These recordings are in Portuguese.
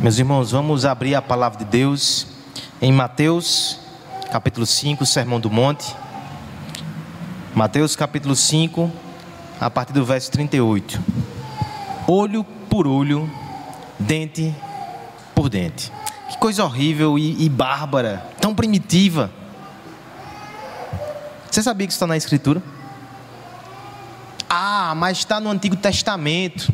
Meus irmãos, vamos abrir a palavra de Deus em Mateus, capítulo 5, Sermão do Monte. Mateus, capítulo 5, a partir do verso 38. Olho por olho, dente por dente. Que coisa horrível e, e bárbara, tão primitiva. Você sabia que isso está na Escritura? Ah, mas está no Antigo Testamento.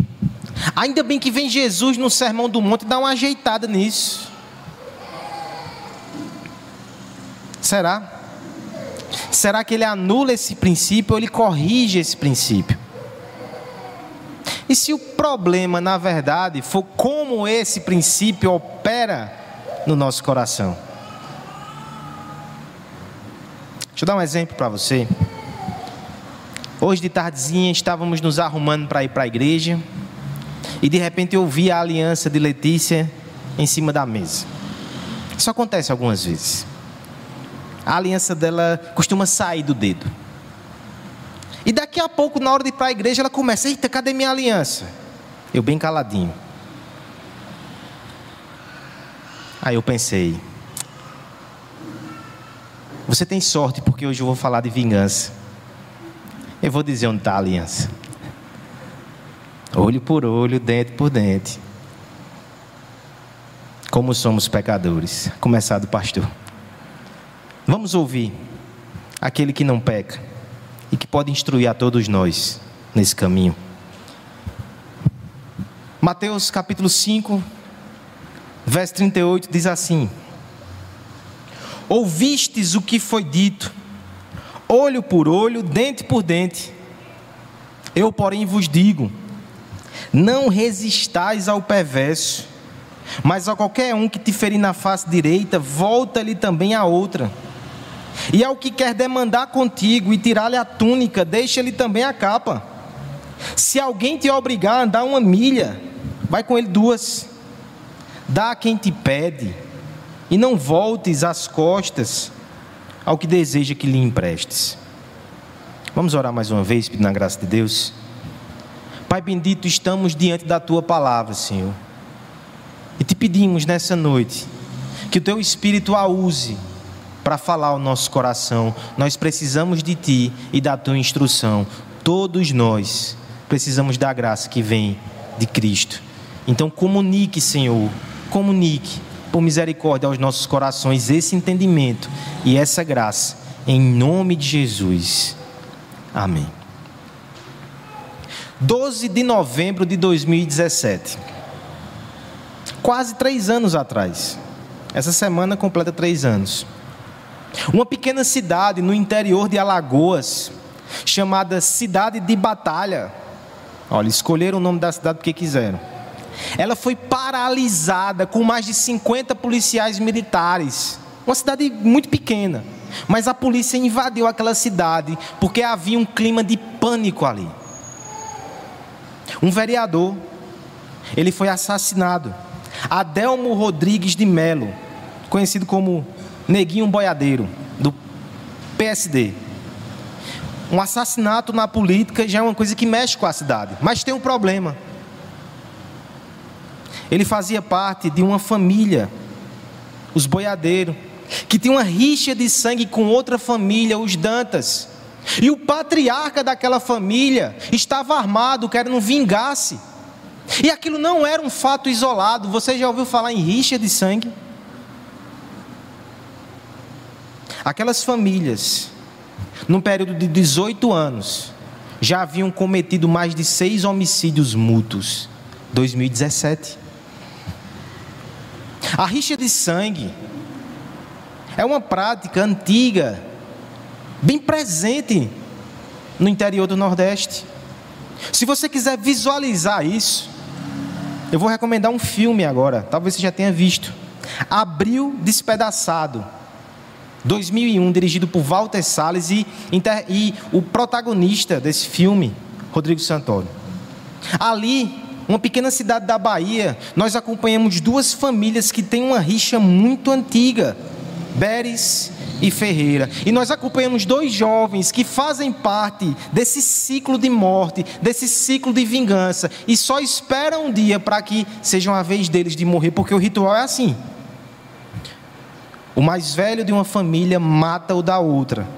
Ainda bem que vem Jesus no Sermão do Monte e dá uma ajeitada nisso. Será? Será que ele anula esse princípio ou ele corrige esse princípio? E se o problema, na verdade, for como esse princípio opera no nosso coração? Deixa eu dar um exemplo para você. Hoje de tardezinha estávamos nos arrumando para ir para a igreja e de repente eu vi a aliança de Letícia em cima da mesa. Isso acontece algumas vezes. A aliança dela costuma sair do dedo. E daqui a pouco, na hora de ir para a igreja, ela começa: Eita, cadê minha aliança? Eu bem caladinho. Aí eu pensei: Você tem sorte, porque hoje eu vou falar de vingança. Eu vou dizer onde está a aliança olho por olho, dente por dente. Como somos pecadores, começar do pastor. Vamos ouvir aquele que não peca e que pode instruir a todos nós nesse caminho. Mateus capítulo 5, verso 38 diz assim: Ouvistes o que foi dito, olho por olho, dente por dente. Eu, porém, vos digo: não resistais ao perverso, mas a qualquer um que te ferir na face direita, volta-lhe também a outra. E ao que quer demandar contigo e tirar-lhe a túnica, deixa-lhe também a capa. Se alguém te obrigar a andar uma milha, vai com ele duas. Dá a quem te pede, e não voltes as costas ao que deseja que lhe emprestes. Vamos orar mais uma vez, pedindo a graça de Deus. Pai bendito, estamos diante da tua palavra, Senhor. E te pedimos nessa noite que o teu espírito a use para falar ao nosso coração. Nós precisamos de ti e da tua instrução. Todos nós precisamos da graça que vem de Cristo. Então comunique, Senhor, comunique por misericórdia aos nossos corações esse entendimento e essa graça em nome de Jesus. Amém. 12 de novembro de 2017. Quase três anos atrás. Essa semana completa três anos. Uma pequena cidade no interior de Alagoas, chamada Cidade de Batalha. Olha, escolheram o nome da cidade porque quiseram. Ela foi paralisada com mais de 50 policiais militares. Uma cidade muito pequena. Mas a polícia invadiu aquela cidade porque havia um clima de pânico ali. Um vereador, ele foi assassinado. Adelmo Rodrigues de Melo, conhecido como Neguinho Boiadeiro, do PSD. Um assassinato na política já é uma coisa que mexe com a cidade, mas tem um problema. Ele fazia parte de uma família, os Boiadeiros, que tinha uma rixa de sangue com outra família, os Dantas. E o patriarca daquela família estava armado, querendo vingar-se. E aquilo não era um fato isolado. Você já ouviu falar em rixa de sangue? Aquelas famílias, num período de 18 anos, já haviam cometido mais de seis homicídios mútuos. 2017. A rixa de sangue é uma prática antiga bem presente no interior do Nordeste. Se você quiser visualizar isso, eu vou recomendar um filme agora, talvez você já tenha visto. Abril Despedaçado, 2001, dirigido por Walter Salles e, e o protagonista desse filme, Rodrigo Santoro. Ali, uma pequena cidade da Bahia, nós acompanhamos duas famílias que têm uma rixa muito antiga, Beres e Ferreira. E nós acompanhamos dois jovens que fazem parte desse ciclo de morte, desse ciclo de vingança, e só esperam um dia para que seja a vez deles de morrer, porque o ritual é assim. O mais velho de uma família mata o da outra.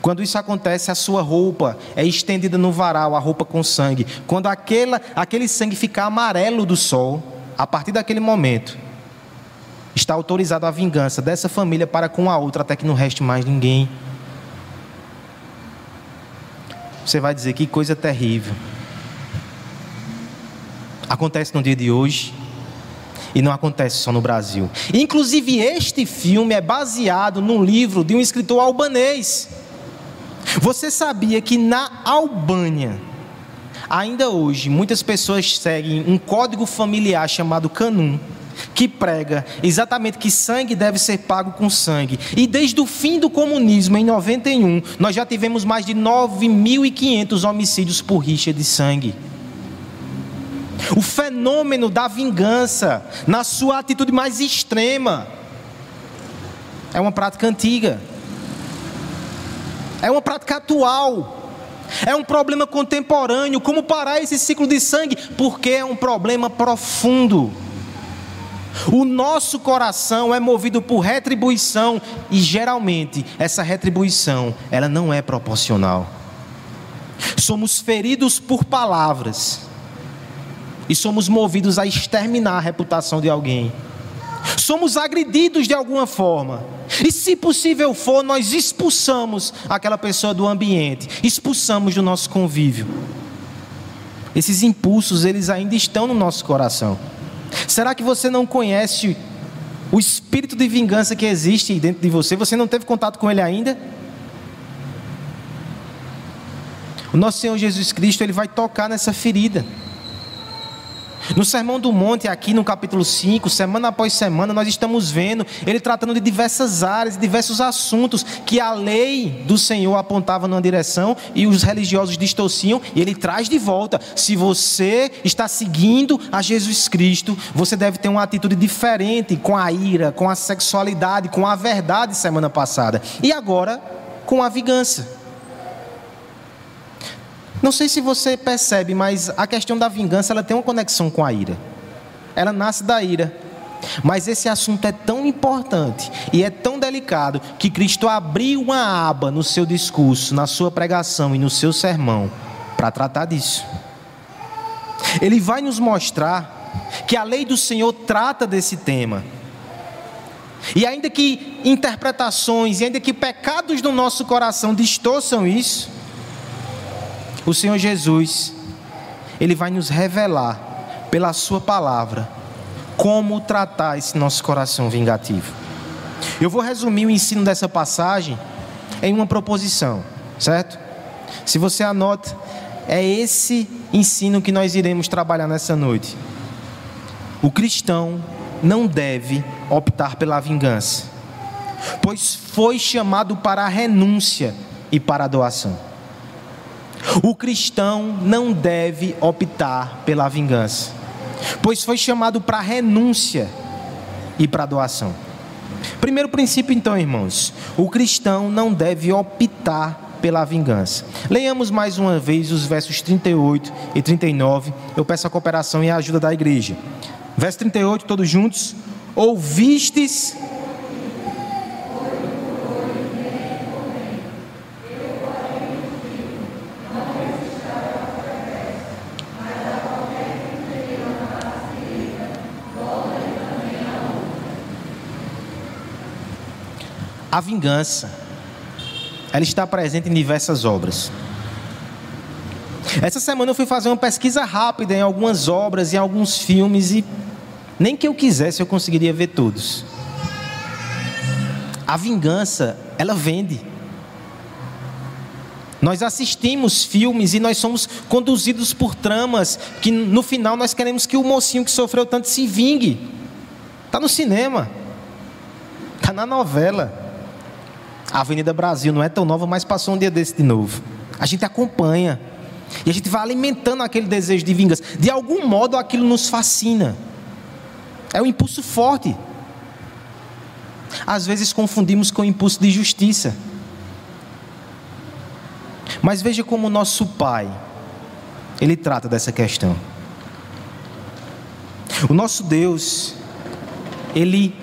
Quando isso acontece, a sua roupa é estendida no varal, a roupa com sangue. Quando aquela, aquele sangue ficar amarelo do sol, a partir daquele momento, está autorizada a vingança dessa família para com a outra, até que não reste mais ninguém. Você vai dizer que coisa terrível. Acontece no dia de hoje e não acontece só no Brasil. Inclusive, este filme é baseado num livro de um escritor albanês. Você sabia que na Albânia, ainda hoje, muitas pessoas seguem um código familiar chamado Canum, que prega exatamente que sangue deve ser pago com sangue. E desde o fim do comunismo, em 91, nós já tivemos mais de 9.500 homicídios por rixa de sangue. O fenômeno da vingança, na sua atitude mais extrema, é uma prática antiga. É uma prática atual. É um problema contemporâneo. Como parar esse ciclo de sangue? Porque é um problema profundo. O nosso coração é movido por retribuição e geralmente essa retribuição, ela não é proporcional. Somos feridos por palavras e somos movidos a exterminar a reputação de alguém. Somos agredidos de alguma forma. E se possível for, nós expulsamos aquela pessoa do ambiente, expulsamos do nosso convívio. Esses impulsos, eles ainda estão no nosso coração. Será que você não conhece o espírito de vingança que existe dentro de você? Você não teve contato com ele ainda? O nosso Senhor Jesus Cristo, ele vai tocar nessa ferida. No Sermão do Monte, aqui no capítulo 5, semana após semana, nós estamos vendo ele tratando de diversas áreas, diversos assuntos que a lei do Senhor apontava numa direção e os religiosos distorciam, e ele traz de volta. Se você está seguindo a Jesus Cristo, você deve ter uma atitude diferente com a ira, com a sexualidade, com a verdade, semana passada. E agora, com a vingança. Não sei se você percebe, mas a questão da vingança ela tem uma conexão com a ira. Ela nasce da ira. Mas esse assunto é tão importante e é tão delicado que Cristo abriu uma aba no seu discurso, na sua pregação e no seu sermão para tratar disso. Ele vai nos mostrar que a lei do Senhor trata desse tema. E ainda que interpretações, e ainda que pecados do nosso coração distorçam isso, o Senhor Jesus, Ele vai nos revelar, pela Sua palavra, como tratar esse nosso coração vingativo. Eu vou resumir o ensino dessa passagem em uma proposição, certo? Se você anota, é esse ensino que nós iremos trabalhar nessa noite. O cristão não deve optar pela vingança, pois foi chamado para a renúncia e para a doação. O cristão não deve optar pela vingança, pois foi chamado para renúncia e para doação. Primeiro princípio, então, irmãos: o cristão não deve optar pela vingança. Leiamos mais uma vez os versos 38 e 39. Eu peço a cooperação e a ajuda da igreja. Verso 38, todos juntos. Ouvistes A vingança, ela está presente em diversas obras. Essa semana eu fui fazer uma pesquisa rápida em algumas obras, em alguns filmes, e nem que eu quisesse eu conseguiria ver todos. A vingança, ela vende. Nós assistimos filmes e nós somos conduzidos por tramas que no final nós queremos que o mocinho que sofreu tanto se vingue. Está no cinema, está na novela. A Avenida Brasil não é tão nova, mas passou um dia desse de novo. A gente acompanha. E a gente vai alimentando aquele desejo de vingança. De algum modo aquilo nos fascina. É um impulso forte. às vezes confundimos com o impulso de justiça. Mas veja como o nosso Pai, ele trata dessa questão. O nosso Deus, ele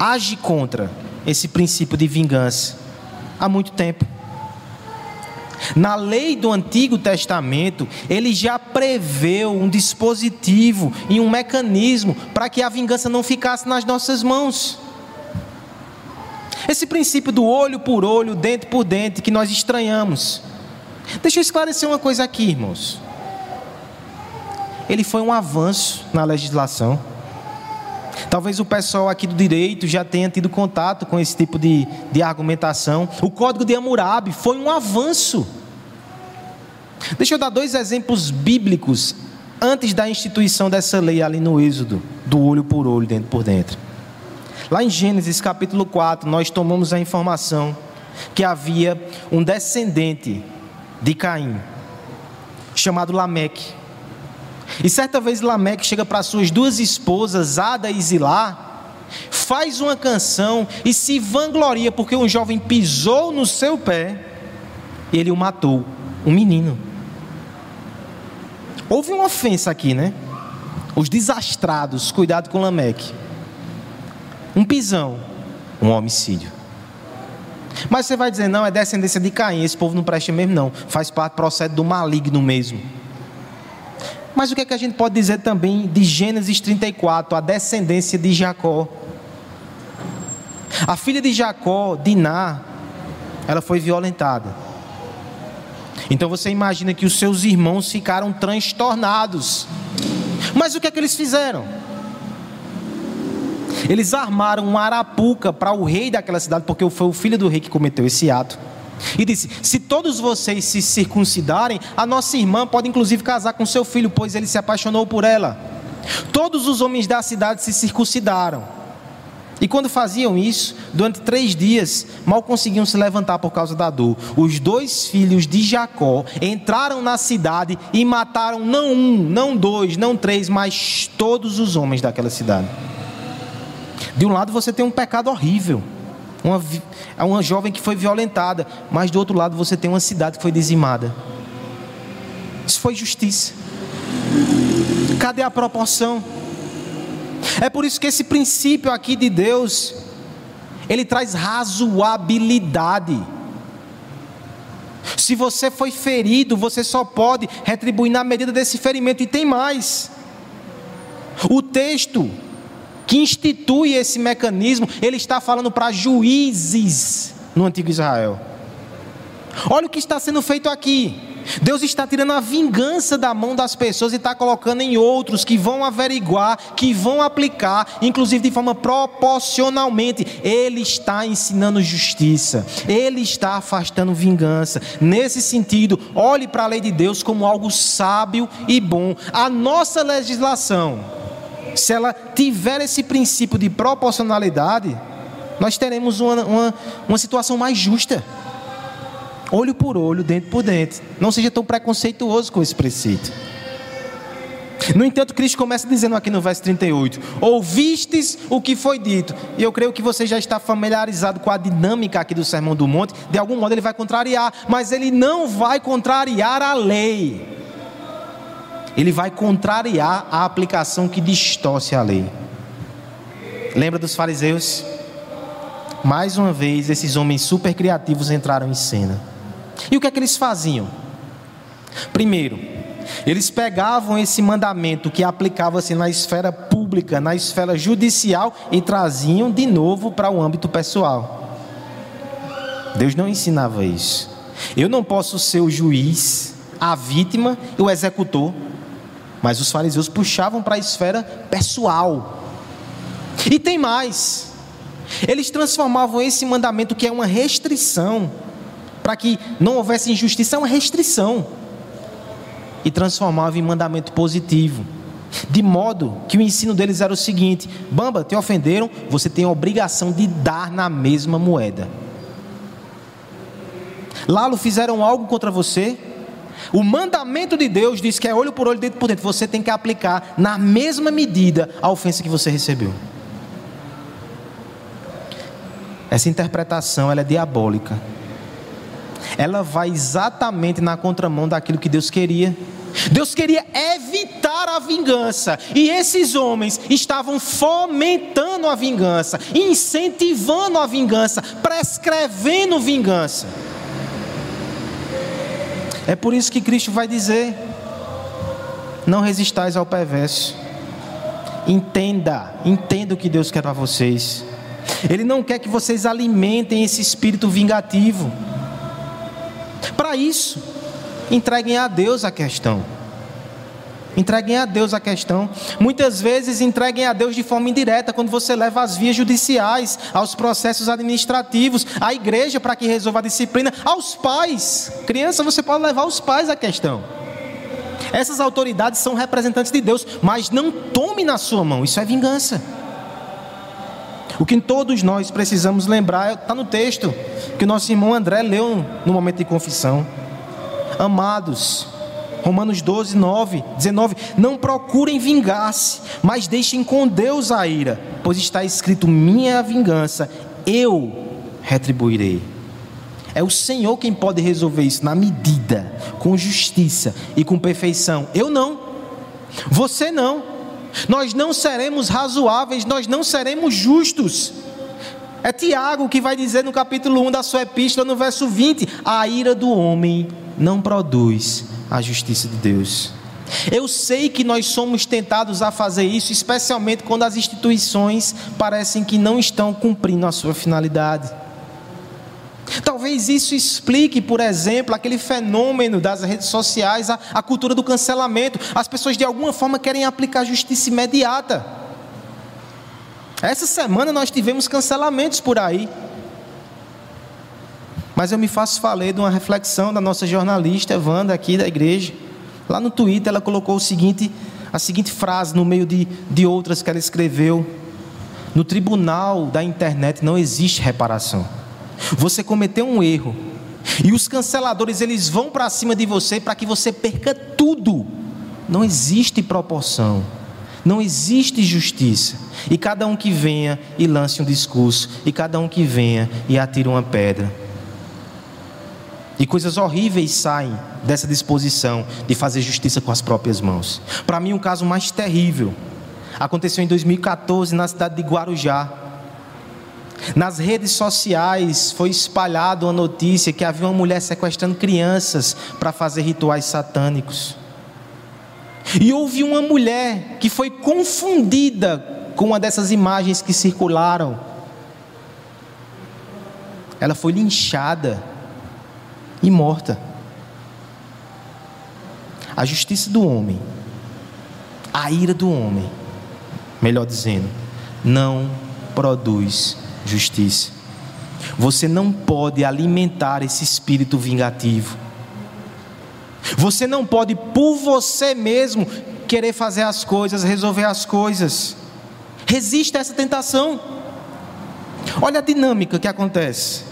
age contra esse princípio de vingança há muito tempo. Na lei do Antigo Testamento, ele já preveu um dispositivo e um mecanismo para que a vingança não ficasse nas nossas mãos. Esse princípio do olho por olho, dente por dente, que nós estranhamos. Deixa eu esclarecer uma coisa aqui, irmãos. Ele foi um avanço na legislação. Talvez o pessoal aqui do direito já tenha tido contato com esse tipo de, de argumentação. O Código de Hammurabi foi um avanço. Deixa eu dar dois exemplos bíblicos antes da instituição dessa lei ali no Êxodo, do olho por olho, dentro por dentro. Lá em Gênesis capítulo 4, nós tomamos a informação que havia um descendente de Caim, chamado Lameque. E certa vez Lameque chega para suas duas esposas, Ada e Zilá, faz uma canção e se vangloria porque um jovem pisou no seu pé e ele o matou, um menino. Houve uma ofensa aqui, né? Os desastrados, cuidado com Lameque. Um pisão, um homicídio. Mas você vai dizer, não, é descendência de Caim, esse povo não presta mesmo, não. Faz parte, procede do maligno mesmo. Mas o que, é que a gente pode dizer também de Gênesis 34, a descendência de Jacó? A filha de Jacó, Diná, ela foi violentada. Então você imagina que os seus irmãos ficaram transtornados. Mas o que é que eles fizeram? Eles armaram uma arapuca para o rei daquela cidade, porque foi o filho do rei que cometeu esse ato. E disse: Se todos vocês se circuncidarem, a nossa irmã pode inclusive casar com seu filho, pois ele se apaixonou por ela. Todos os homens da cidade se circuncidaram. E quando faziam isso, durante três dias, mal conseguiam se levantar por causa da dor. Os dois filhos de Jacó entraram na cidade e mataram não um, não dois, não três, mas todos os homens daquela cidade. De um lado você tem um pecado horrível, uma, é uma jovem que foi violentada, mas do outro lado você tem uma cidade que foi dizimada. Isso foi justiça. Cadê a proporção? É por isso que esse princípio aqui de Deus, ele traz razoabilidade. Se você foi ferido, você só pode retribuir na medida desse ferimento, e tem mais. O texto que institui esse mecanismo, ele está falando para juízes no antigo Israel. Olha o que está sendo feito aqui. Deus está tirando a vingança da mão das pessoas e está colocando em outros que vão averiguar, que vão aplicar, inclusive de forma proporcionalmente. Ele está ensinando justiça, ele está afastando vingança. Nesse sentido, olhe para a lei de Deus como algo sábio e bom. A nossa legislação, se ela tiver esse princípio de proporcionalidade, nós teremos uma, uma, uma situação mais justa olho por olho, dente por dente. Não seja tão preconceituoso com esse preceito. No entanto, Cristo começa dizendo aqui no verso 38: Ouvistes o que foi dito. E eu creio que você já está familiarizado com a dinâmica aqui do Sermão do Monte. De algum modo ele vai contrariar, mas ele não vai contrariar a lei. Ele vai contrariar a aplicação que distorce a lei. Lembra dos fariseus? Mais uma vez, esses homens super criativos entraram em cena. E o que é que eles faziam? Primeiro, eles pegavam esse mandamento que aplicava-se na esfera pública, na esfera judicial e traziam de novo para o âmbito pessoal. Deus não ensinava isso. Eu não posso ser o juiz, a vítima e o executor. Mas os fariseus puxavam para a esfera pessoal. E tem mais. Eles transformavam esse mandamento que é uma restrição para que não houvesse injustiça, é uma restrição. E transformava em mandamento positivo. De modo que o ensino deles era o seguinte: Bamba, te ofenderam, você tem a obrigação de dar na mesma moeda. Lalo, fizeram algo contra você. O mandamento de Deus diz que é olho por olho, dentro por dentro. Você tem que aplicar na mesma medida a ofensa que você recebeu. essa interpretação ela é diabólica. Ela vai exatamente na contramão daquilo que Deus queria. Deus queria evitar a vingança, e esses homens estavam fomentando a vingança, incentivando a vingança, prescrevendo vingança. É por isso que Cristo vai dizer: não resistais ao perverso. Entenda, entenda o que Deus quer para vocês. Ele não quer que vocês alimentem esse espírito vingativo. Para isso, entreguem a Deus a questão. Entreguem a Deus a questão. Muitas vezes entreguem a Deus de forma indireta, quando você leva às vias judiciais, aos processos administrativos, à igreja para que resolva a disciplina, aos pais. Criança, você pode levar os pais à questão. Essas autoridades são representantes de Deus, mas não tome na sua mão, isso é vingança. O que todos nós precisamos lembrar está no texto que o nosso irmão André leu no momento de confissão. Amados, Romanos 12, 9, 19. Não procurem vingar-se, mas deixem com Deus a ira, pois está escrito: minha vingança, eu retribuirei. É o Senhor quem pode resolver isso na medida, com justiça e com perfeição. Eu não. Você não. Nós não seremos razoáveis, nós não seremos justos. É Tiago que vai dizer no capítulo 1 da sua epístola, no verso 20: A ira do homem não produz a justiça de Deus. Eu sei que nós somos tentados a fazer isso, especialmente quando as instituições parecem que não estão cumprindo a sua finalidade. Talvez isso explique, por exemplo, aquele fenômeno das redes sociais, a, a cultura do cancelamento. As pessoas de alguma forma querem aplicar justiça imediata. Essa semana nós tivemos cancelamentos por aí. Mas eu me faço falar de uma reflexão da nossa jornalista Wanda aqui da igreja. Lá no Twitter ela colocou o seguinte, a seguinte frase no meio de, de outras que ela escreveu. No tribunal da internet não existe reparação. Você cometeu um erro. E os canceladores eles vão para cima de você para que você perca tudo. Não existe proporção. Não existe justiça. E cada um que venha e lance um discurso, e cada um que venha e atire uma pedra. E coisas horríveis saem dessa disposição de fazer justiça com as próprias mãos. Para mim, um caso mais terrível aconteceu em 2014 na cidade de Guarujá. Nas redes sociais foi espalhada uma notícia que havia uma mulher sequestrando crianças para fazer rituais satânicos. E houve uma mulher que foi confundida com uma dessas imagens que circularam. Ela foi linchada e morta. A justiça do homem, a ira do homem, melhor dizendo, não produz justiça. Você não pode alimentar esse espírito vingativo. Você não pode, por você mesmo, querer fazer as coisas, resolver as coisas. Resista a essa tentação. Olha a dinâmica que acontece.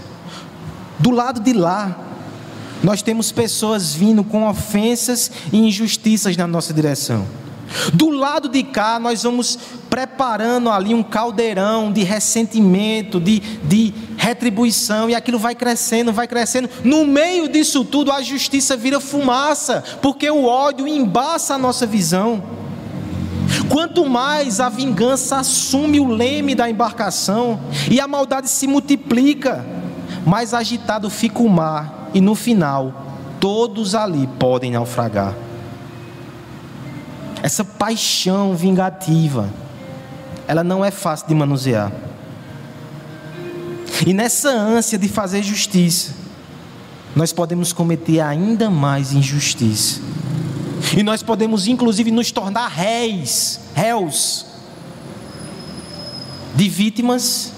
Do lado de lá, nós temos pessoas vindo com ofensas e injustiças na nossa direção. Do lado de cá, nós vamos preparando ali um caldeirão de ressentimento, de, de retribuição, e aquilo vai crescendo, vai crescendo. No meio disso tudo, a justiça vira fumaça, porque o ódio embaça a nossa visão. Quanto mais a vingança assume o leme da embarcação e a maldade se multiplica, mais agitado fica o mar e no final todos ali podem naufragar. Essa paixão vingativa, ela não é fácil de manusear. E nessa ânsia de fazer justiça, nós podemos cometer ainda mais injustiça. E nós podemos inclusive nos tornar réis, réus de vítimas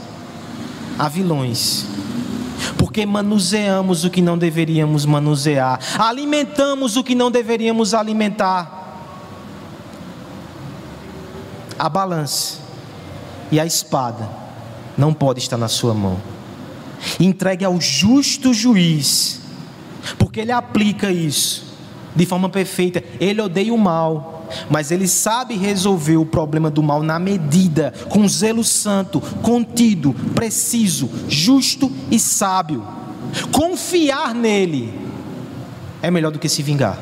a vilões porque manuseamos o que não deveríamos manusear, alimentamos o que não deveríamos alimentar. A balança e a espada não pode estar na sua mão. Entregue ao justo juiz, porque ele aplica isso de forma perfeita. Ele odeia o mal, mas ele sabe resolver o problema do mal na medida, com zelo santo, contido, preciso, justo e sábio. Confiar nele é melhor do que se vingar.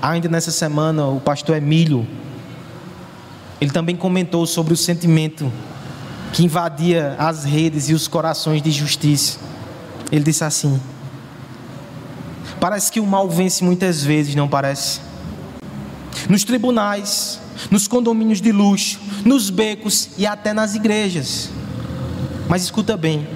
Ainda nessa semana, o pastor Emílio, ele também comentou sobre o sentimento que invadia as redes e os corações de justiça. Ele disse assim: Parece que o mal vence muitas vezes, não parece? Nos tribunais, nos condomínios de luxo, nos becos e até nas igrejas. Mas escuta bem: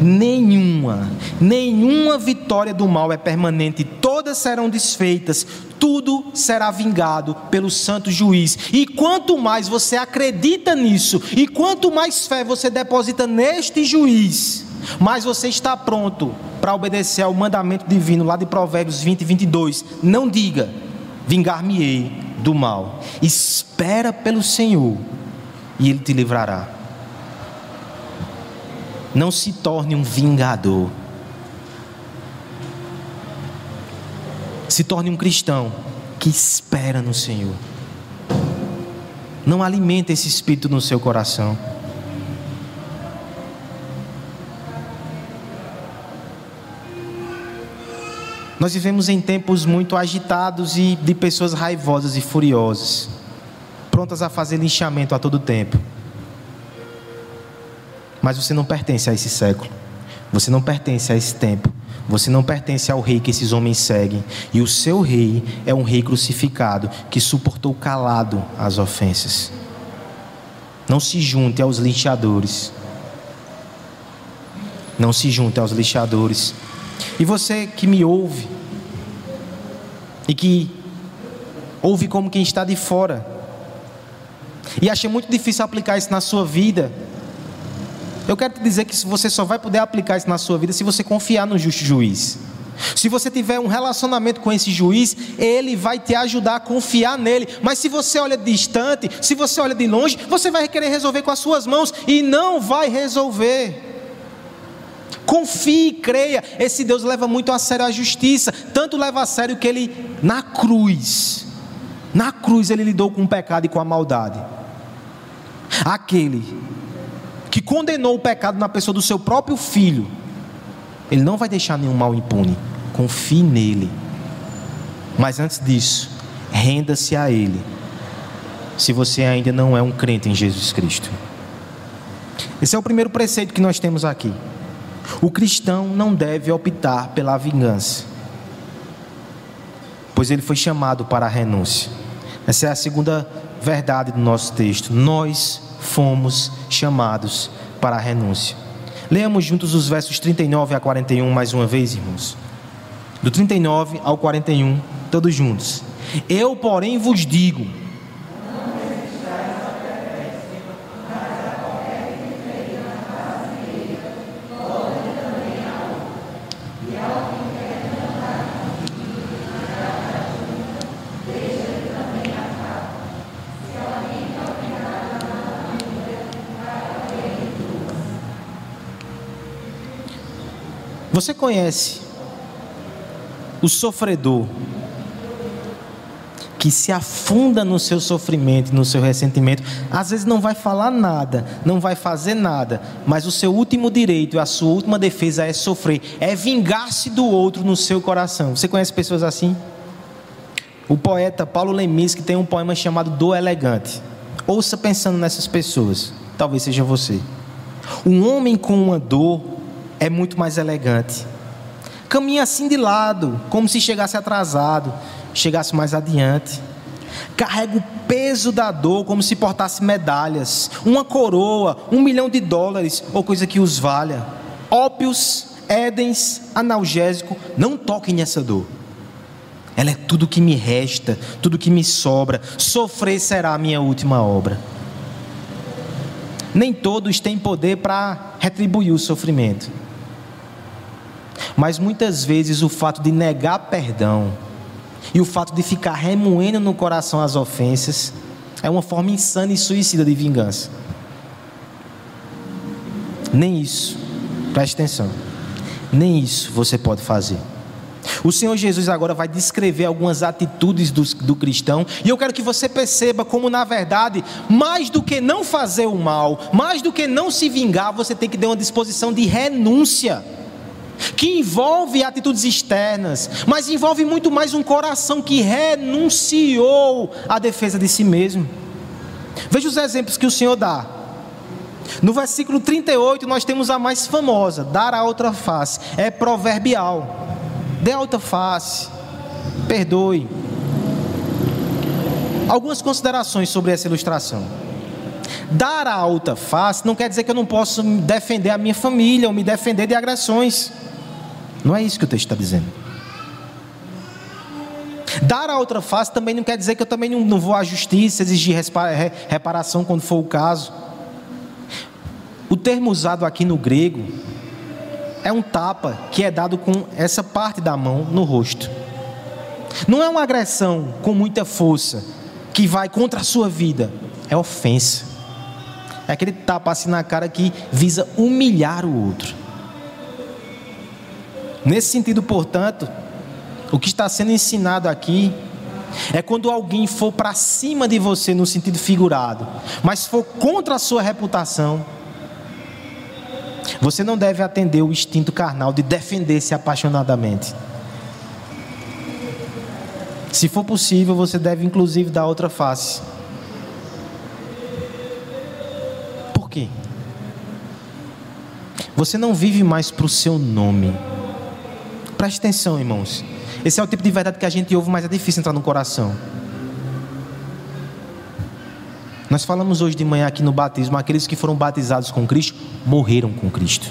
nenhuma, nenhuma vitória do mal é permanente, todas serão desfeitas, tudo será vingado pelo santo juiz. E quanto mais você acredita nisso, e quanto mais fé você deposita neste juiz, mais você está pronto para obedecer ao mandamento divino lá de Provérbios 20 e 22. Não diga, vingar-me-ei do mal. Espera pelo Senhor e Ele te livrará. Não se torne um vingador. Se torne um cristão que espera no Senhor. Não alimenta esse espírito no seu coração. Nós vivemos em tempos muito agitados e de pessoas raivosas e furiosas, prontas a fazer linchamento a todo tempo. Mas você não pertence a esse século. Você não pertence a esse tempo. Você não pertence ao rei que esses homens seguem. E o seu rei é um rei crucificado que suportou calado as ofensas. Não se junte aos lixadores. Não se junte aos lixadores. E você que me ouve, e que ouve como quem está de fora, e acha muito difícil aplicar isso na sua vida, eu quero te dizer que você só vai poder aplicar isso na sua vida se você confiar no justo juiz. Se você tiver um relacionamento com esse juiz, ele vai te ajudar a confiar nele. Mas se você olha distante, se você olha de longe, você vai querer resolver com as suas mãos e não vai resolver. Confie, creia. Esse Deus leva muito a sério a justiça. Tanto leva a sério que ele, na cruz, na cruz, ele lidou com o pecado e com a maldade. Aquele que condenou o pecado na pessoa do seu próprio filho, ele não vai deixar nenhum mal impune. Confie nele. Mas antes disso, renda-se a ele. Se você ainda não é um crente em Jesus Cristo. Esse é o primeiro preceito que nós temos aqui. O cristão não deve optar pela vingança, pois ele foi chamado para a renúncia. Essa é a segunda verdade do nosso texto. Nós fomos chamados para a renúncia. Leamos juntos os versos 39 a 41 mais uma vez, irmãos. Do 39 ao 41, todos juntos. Eu, porém, vos digo: Você conhece o sofredor que se afunda no seu sofrimento, no seu ressentimento, às vezes não vai falar nada, não vai fazer nada, mas o seu último direito, a sua última defesa é sofrer, é vingar-se do outro no seu coração. Você conhece pessoas assim? O poeta Paulo Leminski tem um poema chamado Do Elegante. Ouça pensando nessas pessoas, talvez seja você. Um homem com uma dor é muito mais elegante. Caminha assim de lado, como se chegasse atrasado, chegasse mais adiante. Carrega o peso da dor como se portasse medalhas, uma coroa, um milhão de dólares ou coisa que os valha. Ópios, édens, analgésico, não toquem nessa dor. Ela é tudo que me resta, tudo que me sobra. Sofrer será a minha última obra. Nem todos têm poder para retribuir o sofrimento. Mas muitas vezes o fato de negar perdão e o fato de ficar remoendo no coração as ofensas é uma forma insana e suicida de vingança. Nem isso, preste atenção, nem isso você pode fazer. O Senhor Jesus agora vai descrever algumas atitudes do, do, cristão, e eu quero que você perceba como, na verdade, mais do que não fazer o mal, mais do que não se vingar, você tem que ter uma disposição de renúncia, que envolve atitudes externas, mas envolve muito mais um coração que renunciou à defesa de si mesmo. Veja os exemplos que o Senhor dá. No versículo 38, nós temos a mais famosa: dar a outra face. É proverbial. Dê alta face, perdoe. Algumas considerações sobre essa ilustração. Dar a alta face não quer dizer que eu não posso defender a minha família ou me defender de agressões. Não é isso que o texto está dizendo. Dar a outra face também não quer dizer que eu também não, vou à justiça exigir reparação quando for o caso. O termo usado aqui no grego é um tapa que é dado com essa parte da mão no rosto. Não é uma agressão com muita força que vai contra a sua vida, é ofensa. É aquele tapa assim na cara que visa humilhar o outro. Nesse sentido, portanto, o que está sendo ensinado aqui é quando alguém for para cima de você no sentido figurado, mas for contra a sua reputação, você não deve atender o instinto carnal de defender-se apaixonadamente. Se for possível, você deve inclusive dar outra face. Por quê? Você não vive mais para o seu nome. Preste atenção, irmãos. Esse é o tipo de verdade que a gente ouve, mas é difícil entrar no coração. Nós falamos hoje de manhã aqui no batismo, aqueles que foram batizados com Cristo morreram com Cristo.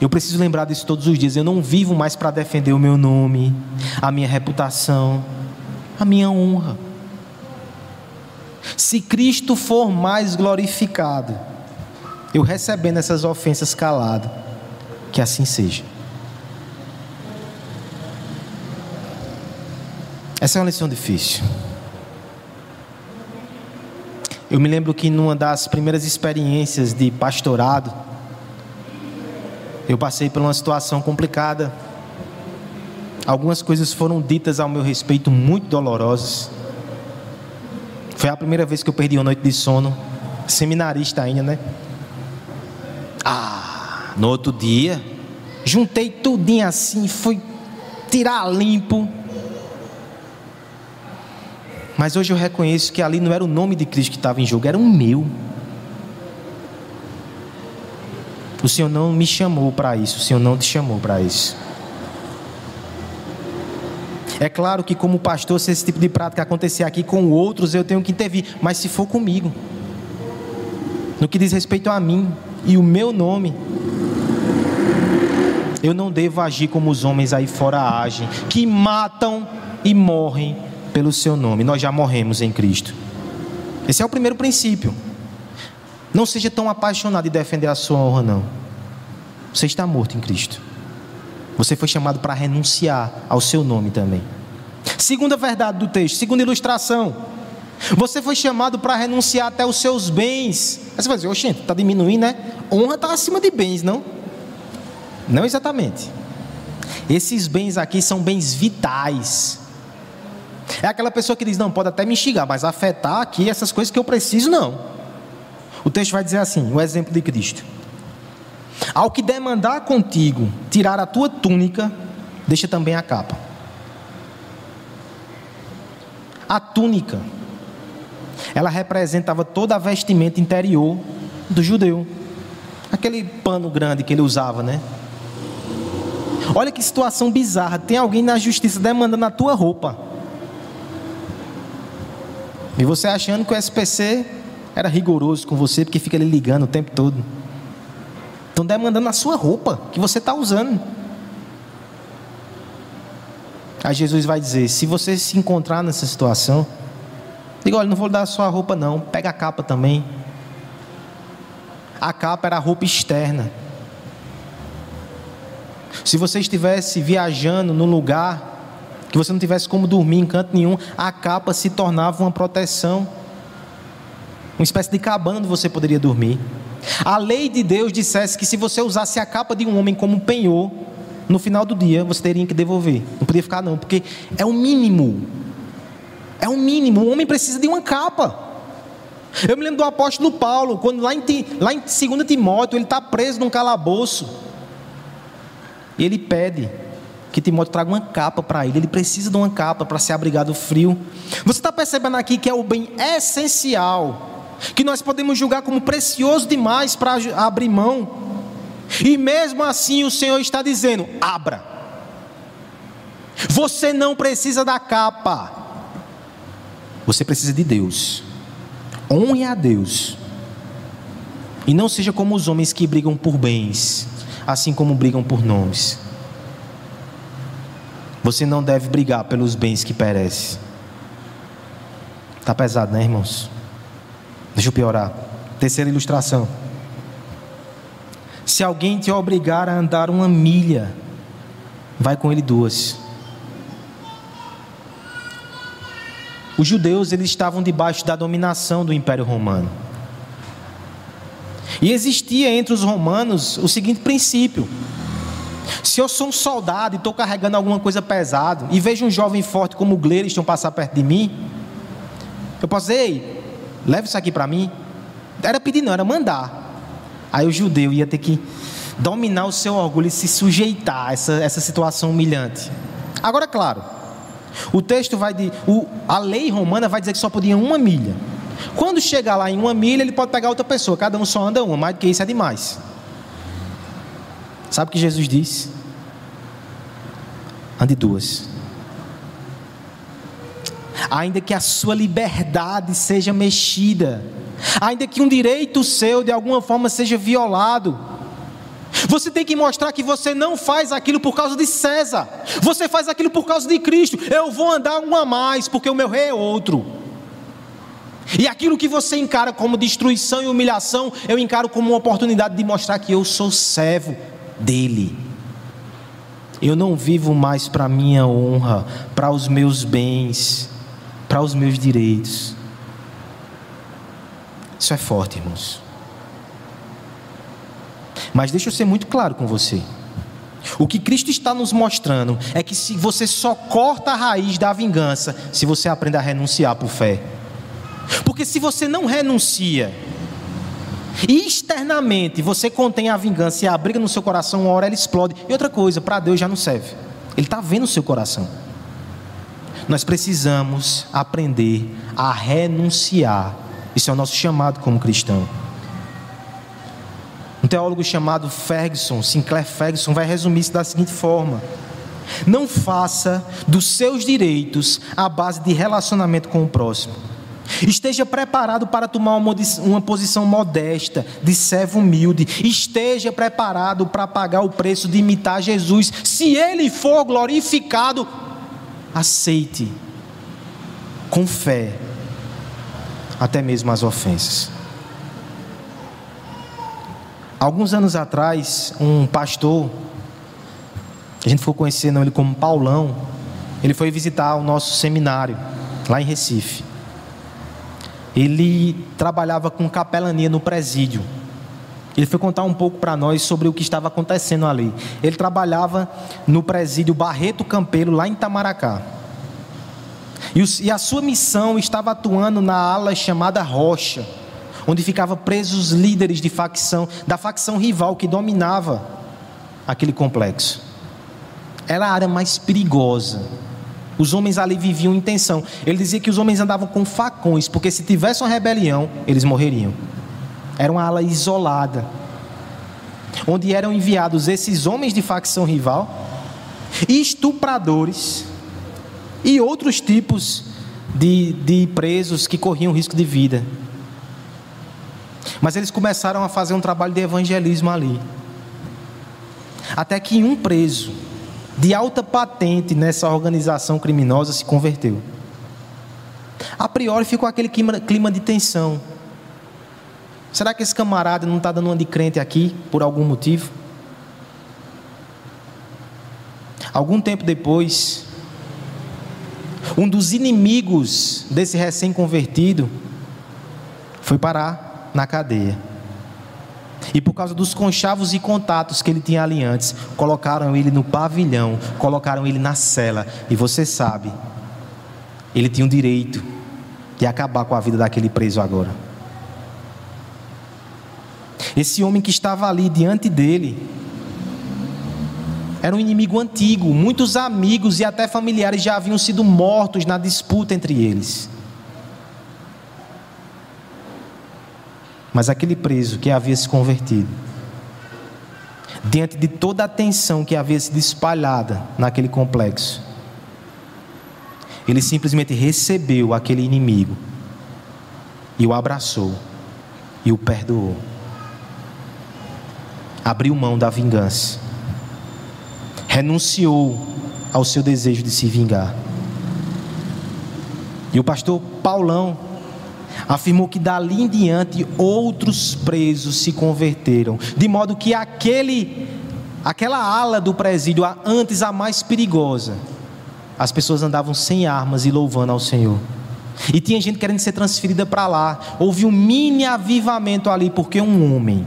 Eu preciso lembrar disso todos os dias. Eu não vivo mais para defender o meu nome, a minha reputação, a minha honra. Se Cristo for mais glorificado, eu recebendo essas ofensas calado, que assim seja. Essa é uma lição difícil. Eu me lembro que numa das primeiras experiências de pastorado, eu passei por uma situação complicada. Algumas coisas foram ditas ao meu respeito muito dolorosas. Foi a primeira vez que eu perdi uma noite de sono, seminarista ainda, né? Ah, no outro dia, juntei tudinho assim, fui tirar limpo mas hoje eu reconheço que ali não era o nome de Cristo que estava em jogo, era o meu. O Senhor não me chamou para isso, o Senhor não te chamou para isso. É claro que, como pastor, se esse tipo de prática acontecer aqui com outros, eu tenho que intervir, mas se for comigo, no que diz respeito a mim e o meu nome, eu não devo agir como os homens aí fora agem, que matam e morrem pelo seu nome. Nós já morremos em Cristo. Esse é o primeiro princípio. Não seja tão apaixonado de defender a sua honra, não. Você está morto em Cristo. Você foi chamado para renunciar ao seu nome também. Segunda verdade do texto, segunda ilustração. Você foi chamado para renunciar até os seus bens. Aí você vai dizer, oxente, está diminuindo, né? Honra está acima de bens, não? Não exatamente. Esses bens aqui são bens vitais. É aquela pessoa que diz: não, pode até me instigar, mas afetar aqui essas coisas que eu preciso, não. O texto vai dizer assim: o exemplo de Cristo. Ao que demandar contigo tirar a tua túnica, deixa também a capa. A túnica, ela representava toda a vestimenta interior do judeu. Aquele pano grande que ele usava, né? Olha que situação bizarra. Tem alguém na justiça demandando a tua roupa. E você achando que o SPC era rigoroso com você, porque fica ali ligando o tempo todo. Estão demandando a sua roupa que você está usando. Aí Jesus vai dizer: se você se encontrar nessa situação, diga: olha, não vou dar a sua roupa, não, pega a capa também. A capa era a roupa externa. Se você estivesse viajando num lugar que você não tivesse como dormir em canto nenhum, a capa se tornava uma proteção, uma espécie de cabana onde você poderia dormir. A lei de Deus dissesse que se você usasse a capa de um homem como um penhor, no final do dia você teria que devolver. Não podia ficar, não, porque é o mínimo. É o mínimo. O homem precisa de uma capa. Eu me lembro do apóstolo Paulo, quando lá em, lá em 2 Timóteo, ele está preso num calabouço. E ele pede que Timóteo traga uma capa para ele. Ele precisa de uma capa para se abrigar do frio. Você está percebendo aqui que é o bem essencial, que nós podemos julgar como precioso demais para abrir mão. E mesmo assim o Senhor está dizendo: abra. Você não precisa da capa. Você precisa de Deus. Honre a Deus. E não seja como os homens que brigam por bens, assim como brigam por nomes. Você não deve brigar pelos bens que perecem. Está pesado, né, irmãos? Deixa eu piorar. Terceira ilustração. Se alguém te obrigar a andar uma milha, vai com ele duas. Os judeus eles estavam debaixo da dominação do Império Romano. E existia entre os romanos o seguinte princípio: se eu sou um soldado e estou carregando alguma coisa pesada e vejo um jovem forte como o Gleiriston passar perto de mim, eu posso dizer, ei, leve isso aqui para mim. Era pedir, não, era mandar. Aí o judeu ia ter que dominar o seu orgulho e se sujeitar a essa, essa situação humilhante. Agora, claro, o texto vai de. O, a lei romana vai dizer que só podia uma milha. Quando chegar lá em uma milha, ele pode pegar outra pessoa, cada um só anda uma, mais do que isso é demais. Sabe o que Jesus disse? Ande duas. Ainda que a sua liberdade seja mexida, ainda que um direito seu de alguma forma seja violado, você tem que mostrar que você não faz aquilo por causa de César, você faz aquilo por causa de Cristo. Eu vou andar um a mais, porque o meu rei é outro. E aquilo que você encara como destruição e humilhação, eu encaro como uma oportunidade de mostrar que eu sou servo dele. Eu não vivo mais para minha honra, para os meus bens, para os meus direitos. Isso é forte, irmãos. Mas deixa eu ser muito claro com você. O que Cristo está nos mostrando é que se você só corta a raiz da vingança se você aprender a renunciar por fé. Porque se você não renuncia, e externamente você contém a vingança e a briga no seu coração, uma hora ela explode. E outra coisa, para Deus já não serve. Ele está vendo o seu coração. Nós precisamos aprender a renunciar isso é o nosso chamado como cristão. Um teólogo chamado Ferguson, Sinclair Ferguson, vai resumir isso da seguinte forma: Não faça dos seus direitos a base de relacionamento com o próximo. Esteja preparado para tomar uma posição modesta, de servo humilde. Esteja preparado para pagar o preço de imitar Jesus. Se ele for glorificado, aceite com fé até mesmo as ofensas. Alguns anos atrás, um pastor, a gente ficou conhecendo ele como Paulão, ele foi visitar o nosso seminário, lá em Recife. Ele trabalhava com capelania no presídio. Ele foi contar um pouco para nós sobre o que estava acontecendo ali. Ele trabalhava no presídio Barreto Campelo, lá em Tamaracá. E a sua missão estava atuando na ala chamada Rocha, onde ficavam presos os líderes de facção, da facção rival que dominava aquele complexo. Era a área mais perigosa. Os homens ali viviam em tensão. Ele dizia que os homens andavam com facões, porque se tivesse uma rebelião, eles morreriam. Era uma ala isolada, onde eram enviados esses homens de facção rival estupradores e outros tipos de, de presos que corriam risco de vida. Mas eles começaram a fazer um trabalho de evangelismo ali. Até que um preso de alta patente nessa organização criminosa se converteu. A priori ficou aquele clima, de tensão. Será que esse camarada não está dando uma de crente aqui por algum motivo? Algum tempo depois, um dos inimigos desse recém-convertido foi parar na cadeia. E por causa dos conchavos e contatos que ele tinha ali antes, colocaram ele no pavilhão, colocaram ele na cela. E você sabe, ele tinha o direito de acabar com a vida daquele preso agora. Esse homem que estava ali diante dele era um inimigo antigo, muitos amigos e até familiares já haviam sido mortos na disputa entre eles. Mas aquele preso que havia se convertido, diante de toda a tensão que havia sido espalhada naquele complexo, ele simplesmente recebeu aquele inimigo e o abraçou e o perdoou. Abriu mão da vingança, renunciou ao seu desejo de se vingar. E o pastor Paulão afirmou que dali em diante outros presos se converteram, de modo que aquele aquela ala do presídio, antes a mais perigosa, as pessoas andavam sem armas e louvando ao Senhor. E tinha gente querendo ser transferida para lá. Houve um mini avivamento ali, porque um homem,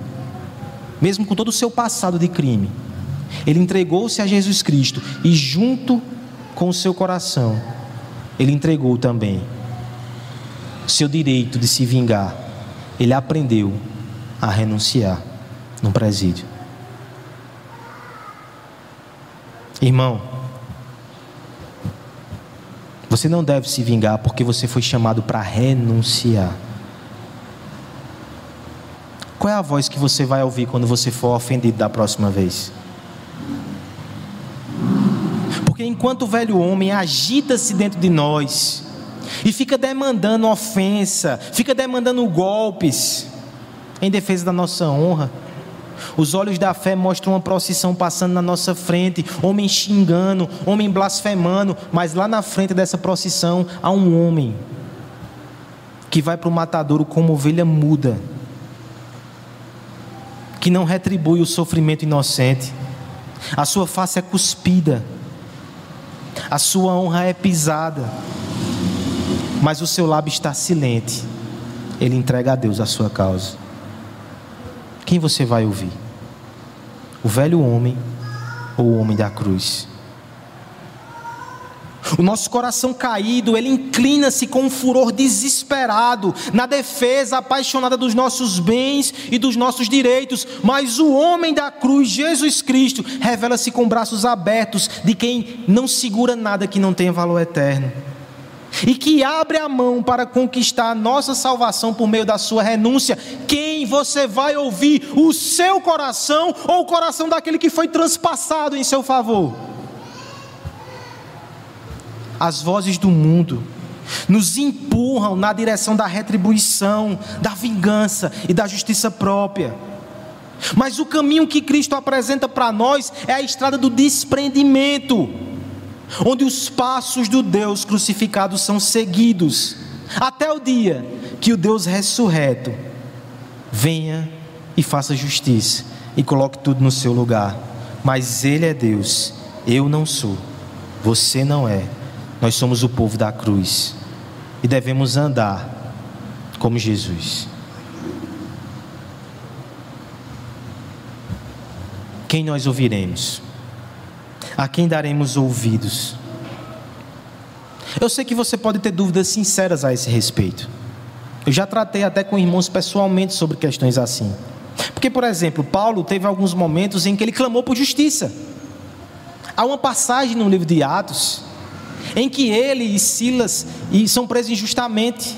mesmo com todo o seu passado de crime, ele entregou-se a Jesus Cristo e, junto com o seu coração, ele entregou também seu direito de se vingar, ele aprendeu a renunciar no presídio. Irmão, você não deve se vingar porque você foi chamado para renunciar. Qual é a voz que você vai ouvir quando você for ofendido da próxima vez? Porque enquanto o velho homem agita-se dentro de nós, e fica demandando ofensa, fica demandando golpes em defesa da nossa honra. Os olhos da fé mostram uma procissão passando na nossa frente, homem xingando, homem blasfemando, mas lá na frente dessa procissão há um homem que vai para o matadouro como ovelha muda, que não retribui o sofrimento inocente, a sua face é cuspida, a sua honra é pisada mas o seu lábio está silente, ele entrega a Deus a sua causa. Quem você vai ouvir? O velho homem ou o homem da cruz? O nosso coração caído, ele inclina-se com um furor desesperado na defesa apaixonada dos nossos bens e dos nossos direitos, mas o homem da cruz, Jesus Cristo, revela-se com braços abertos de quem não segura nada que não tenha valor eterno e que abre a mão para conquistar a nossa salvação por meio da sua renúncia, quem você vai ouvir? O seu coração ou o coração daquele que foi transpassado em seu favor? As vozes do mundo nos empurram na direção da retribuição, da vingança e da justiça própria. Mas o caminho que Cristo apresenta para nós é a estrada do desprendimento onde os passos do Deus crucificado são seguidos, até o dia que o Deus ressurreto venha e faça justiça e coloque tudo no seu lugar. Mas Ele é Deus, eu não sou, você não é, nós somos o povo da cruz e devemos andar como Jesus. Quem nós ouviremos? A quem daremos ouvidos? Eu sei que você pode ter dúvidas sinceras a esse respeito. Eu já tratei até com irmãos pessoalmente sobre questões assim. Porque, por exemplo, Paulo teve alguns momentos em que ele clamou por justiça. Há uma passagem no livro de Atos em que ele e Silas são presos injustamente.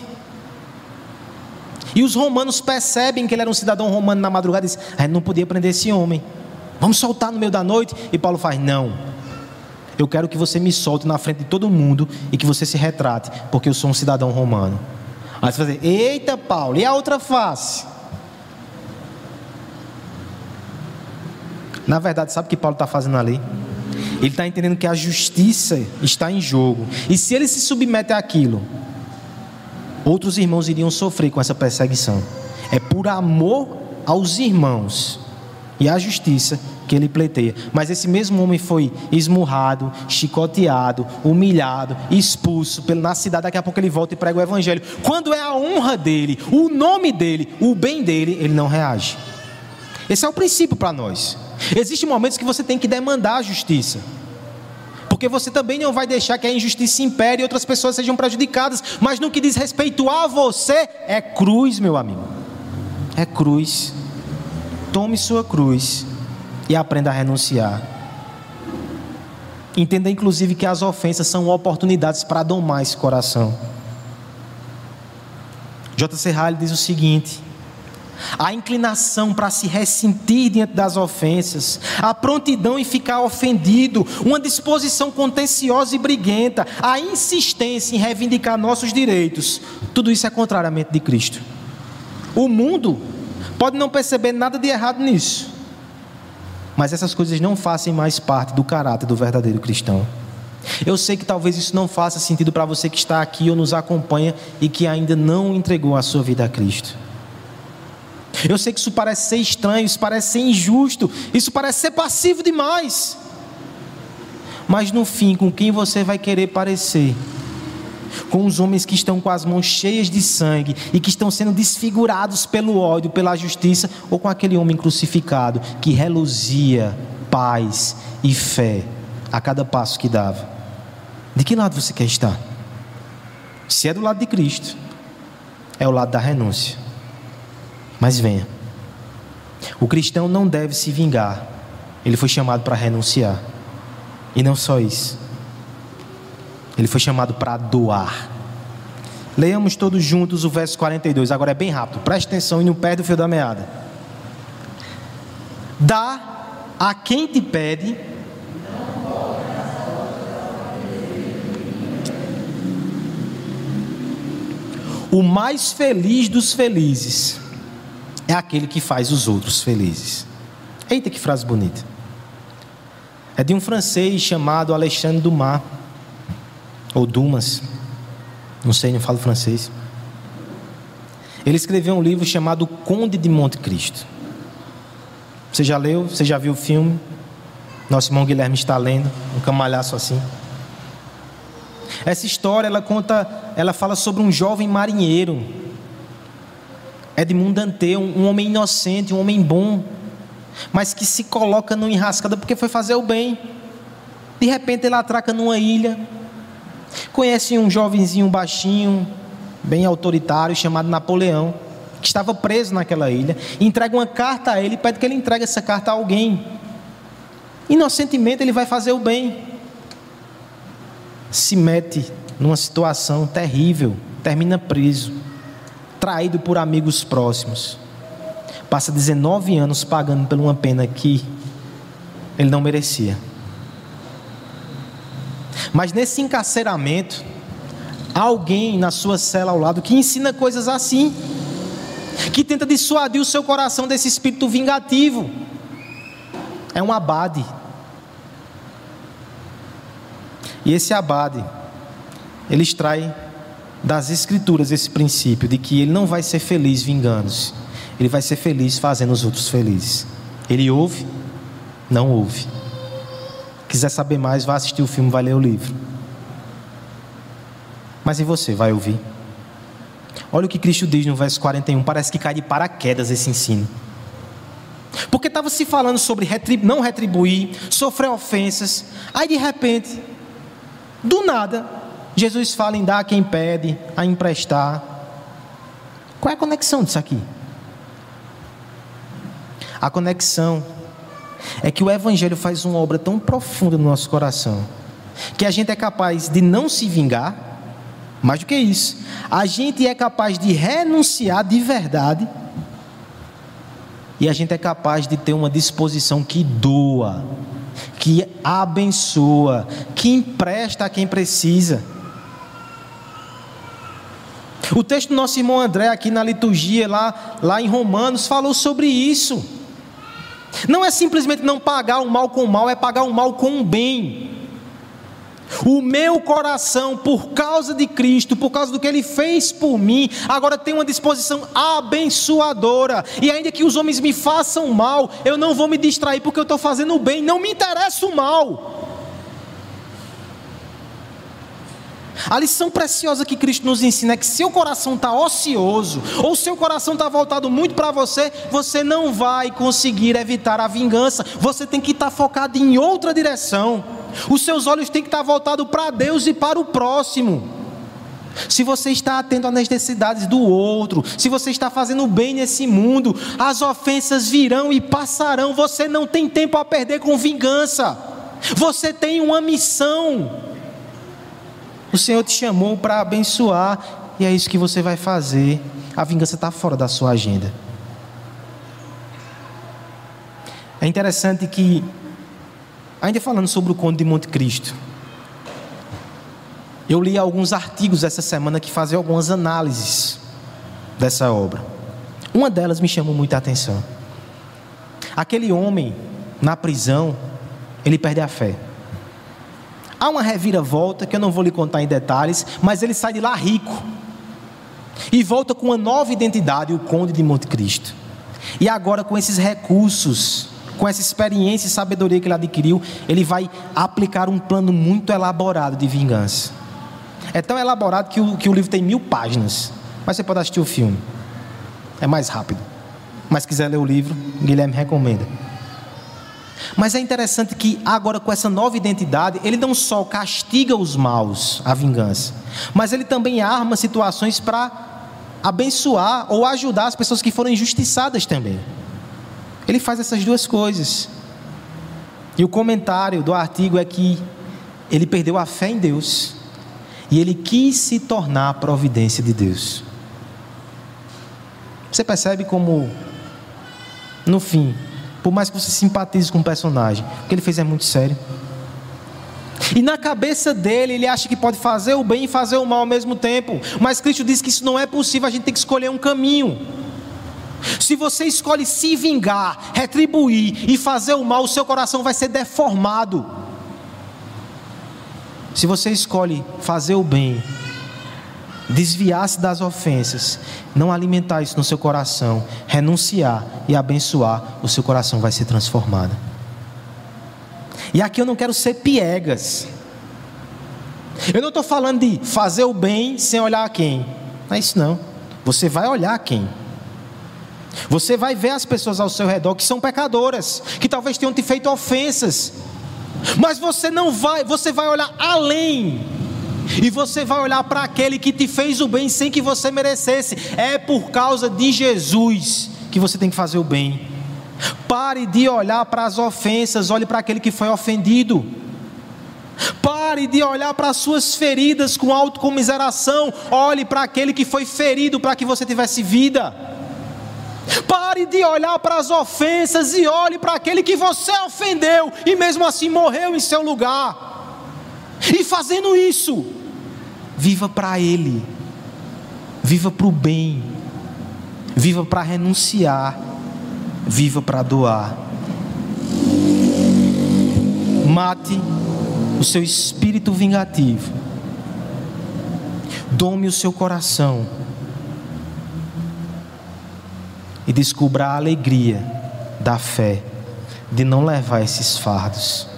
E os romanos percebem que ele era um cidadão romano na madrugada e dizem: ah, não podia prender esse homem. Vamos soltar no meio da noite? E Paulo faz: Não. Eu quero que você me solte na frente de todo mundo e que você se retrate, porque eu sou um cidadão romano. Aí você vai dizer: Eita, Paulo, e a outra face? Na verdade, sabe o que Paulo está fazendo ali? Ele está entendendo que a justiça está em jogo. E se ele se submete àquilo, outros irmãos iriam sofrer com essa perseguição. É por amor aos irmãos e a justiça que ele pleiteia. Mas esse mesmo homem foi esmurrado, chicoteado, humilhado, expulso na cidade. Daqui a pouco ele volta e prega o evangelho. Quando é a honra dele, o nome dele, o bem dele, ele não reage. Esse é o princípio para nós. Existem momentos que você tem que demandar a justiça. Porque você também não vai deixar que a injustiça impere e outras pessoas sejam prejudicadas. Mas no que diz respeito a você, é cruz, meu amigo. É cruz. Tome sua cruz e aprenda a renunciar. Entenda, inclusive, que as ofensas são oportunidades para domar esse coração. J.C. Halley diz o seguinte: a inclinação para se ressentir diante das ofensas, a prontidão em ficar ofendido, uma disposição contenciosa e briguenta, a insistência em reivindicar nossos direitos, tudo isso é contrariamente de Cristo. O mundo pode não perceber nada de errado nisso, mas essas coisas não fazem mais parte do caráter do verdadeiro cristão. Eu sei que talvez isso não faça sentido para você que está aqui ou nos acompanha e que ainda não entregou a sua vida a Cristo. Eu sei que isso parece ser estranho, isso parece ser injusto, isso parece ser passivo demais. Mas no fim, com quem você vai querer parecer? Com os homens que estão com as mãos cheias de sangue e que estão sendo desfigurados pelo ódio, pela justiça, ou com aquele homem crucificado que reluzia paz e fé a cada passo que dava? De que lado você quer estar? Se é do lado de Cristo, é o lado da renúncia. Mas venha. O cristão não deve se vingar. Ele foi chamado para renunciar. E não só isso. Ele foi chamado para doar. Leiamos todos juntos o verso 42. Agora é bem rápido. Preste atenção e não perde o fio da meada. Dá a quem te pede O mais feliz dos felizes é aquele que faz os outros felizes. Eita, que frase bonita. É de um francês chamado Alexandre Dumas, ou Dumas, não sei, não falo francês. Ele escreveu um livro chamado Conde de Monte Cristo. Você já leu? Você já viu o filme? Nosso irmão Guilherme está lendo, um camalhaço assim. Essa história ela conta, ela fala sobre um jovem marinheiro, Edmundo Dante, um, um homem inocente, um homem bom, mas que se coloca numa enrascada porque foi fazer o bem. De repente ele atraca numa ilha, conhece um jovenzinho baixinho, bem autoritário, chamado Napoleão, que estava preso naquela ilha, entrega uma carta a ele pede que ele entregue essa carta a alguém. Inocentemente ele vai fazer o bem se mete numa situação terrível, termina preso, traído por amigos próximos. Passa 19 anos pagando por uma pena que ele não merecia. Mas nesse encarceramento, há alguém na sua cela ao lado que ensina coisas assim, que tenta dissuadir o seu coração desse espírito vingativo. É um abade E esse abade, ele extrai das escrituras esse princípio de que ele não vai ser feliz vingando-se, ele vai ser feliz fazendo os outros felizes. Ele ouve? Não ouve. Quiser saber mais, vá assistir o filme, vai ler o livro. Mas e você, vai ouvir? Olha o que Cristo diz no verso 41, parece que cai de paraquedas esse ensino. Porque estava se falando sobre não retribuir, sofrer ofensas, aí de repente do nada, Jesus fala em dar a quem pede, a emprestar. Qual é a conexão disso aqui? A conexão é que o Evangelho faz uma obra tão profunda no nosso coração, que a gente é capaz de não se vingar, mais do que isso, a gente é capaz de renunciar de verdade, e a gente é capaz de ter uma disposição que doa que abençoa, que empresta a quem precisa. O texto do nosso irmão André, aqui na liturgia, lá, lá em Romanos, falou sobre isso. Não é simplesmente não pagar o mal com o mal, é pagar o mal com o bem. O meu coração, por causa de Cristo, por causa do que Ele fez por mim, agora tem uma disposição abençoadora. E ainda que os homens me façam mal, eu não vou me distrair porque eu estou fazendo o bem, não me interessa o mal. A lição preciosa que Cristo nos ensina é que seu coração está ocioso, ou seu coração está voltado muito para você, você não vai conseguir evitar a vingança. Você tem que estar tá focado em outra direção. Os seus olhos têm que estar tá voltados para Deus e para o próximo. Se você está atento às necessidades do outro, se você está fazendo bem nesse mundo, as ofensas virão e passarão. Você não tem tempo a perder com vingança. Você tem uma missão. O Senhor te chamou para abençoar, e é isso que você vai fazer. A vingança está fora da sua agenda. É interessante que, ainda falando sobre o Conde de Monte Cristo, eu li alguns artigos essa semana que fazem algumas análises dessa obra. Uma delas me chamou muita atenção. Aquele homem na prisão, ele perde a fé. Há uma reviravolta que eu não vou lhe contar em detalhes, mas ele sai de lá rico e volta com uma nova identidade, o Conde de Monte Cristo. E agora, com esses recursos, com essa experiência e sabedoria que ele adquiriu, ele vai aplicar um plano muito elaborado de vingança. É tão elaborado que o, que o livro tem mil páginas, mas você pode assistir o filme, é mais rápido. Mas se quiser ler o livro, Guilherme recomenda. Mas é interessante que agora com essa nova identidade, ele não só castiga os maus, a vingança, mas ele também arma situações para abençoar ou ajudar as pessoas que foram injustiçadas também. Ele faz essas duas coisas. E o comentário do artigo é que ele perdeu a fé em Deus e ele quis se tornar a providência de Deus. Você percebe como, no fim, por mais que você simpatize com o personagem, o que ele fez é muito sério. E na cabeça dele, ele acha que pode fazer o bem e fazer o mal ao mesmo tempo. Mas Cristo diz que isso não é possível, a gente tem que escolher um caminho. Se você escolhe se vingar, retribuir e fazer o mal, o seu coração vai ser deformado. Se você escolhe fazer o bem desviar-se das ofensas, não alimentar isso no seu coração, renunciar e abençoar, o seu coração vai ser transformado. E aqui eu não quero ser piegas. Eu não estou falando de fazer o bem sem olhar a quem. Não é isso não. Você vai olhar a quem. Você vai ver as pessoas ao seu redor que são pecadoras, que talvez tenham te feito ofensas. Mas você não vai, você vai olhar além e você vai olhar para aquele que te fez o bem sem que você merecesse. É por causa de Jesus que você tem que fazer o bem. Pare de olhar para as ofensas, olhe para aquele que foi ofendido. Pare de olhar para as suas feridas com autocomiseração, olhe para aquele que foi ferido para que você tivesse vida. Pare de olhar para as ofensas e olhe para aquele que você ofendeu e mesmo assim morreu em seu lugar. E fazendo isso, viva para Ele, viva para o bem, viva para renunciar, viva para doar. Mate o seu espírito vingativo, dome o seu coração. E descubra a alegria da fé de não levar esses fardos.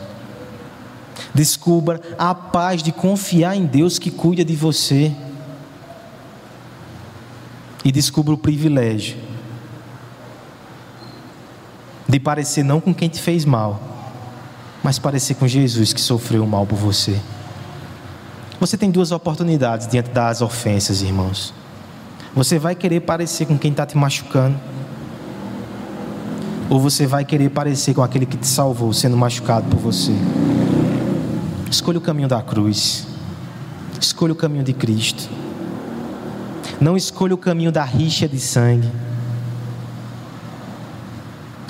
Descubra a paz de confiar em Deus que cuida de você. E descubra o privilégio de parecer não com quem te fez mal, mas parecer com Jesus que sofreu mal por você. Você tem duas oportunidades diante das ofensas, irmãos. Você vai querer parecer com quem está te machucando, ou você vai querer parecer com aquele que te salvou, sendo machucado por você. Escolha o caminho da cruz. Escolha o caminho de Cristo. Não escolha o caminho da rixa de sangue.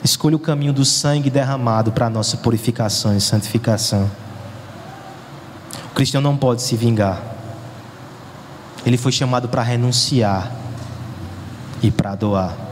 Escolha o caminho do sangue derramado para a nossa purificação e santificação. O cristão não pode se vingar. Ele foi chamado para renunciar e para doar.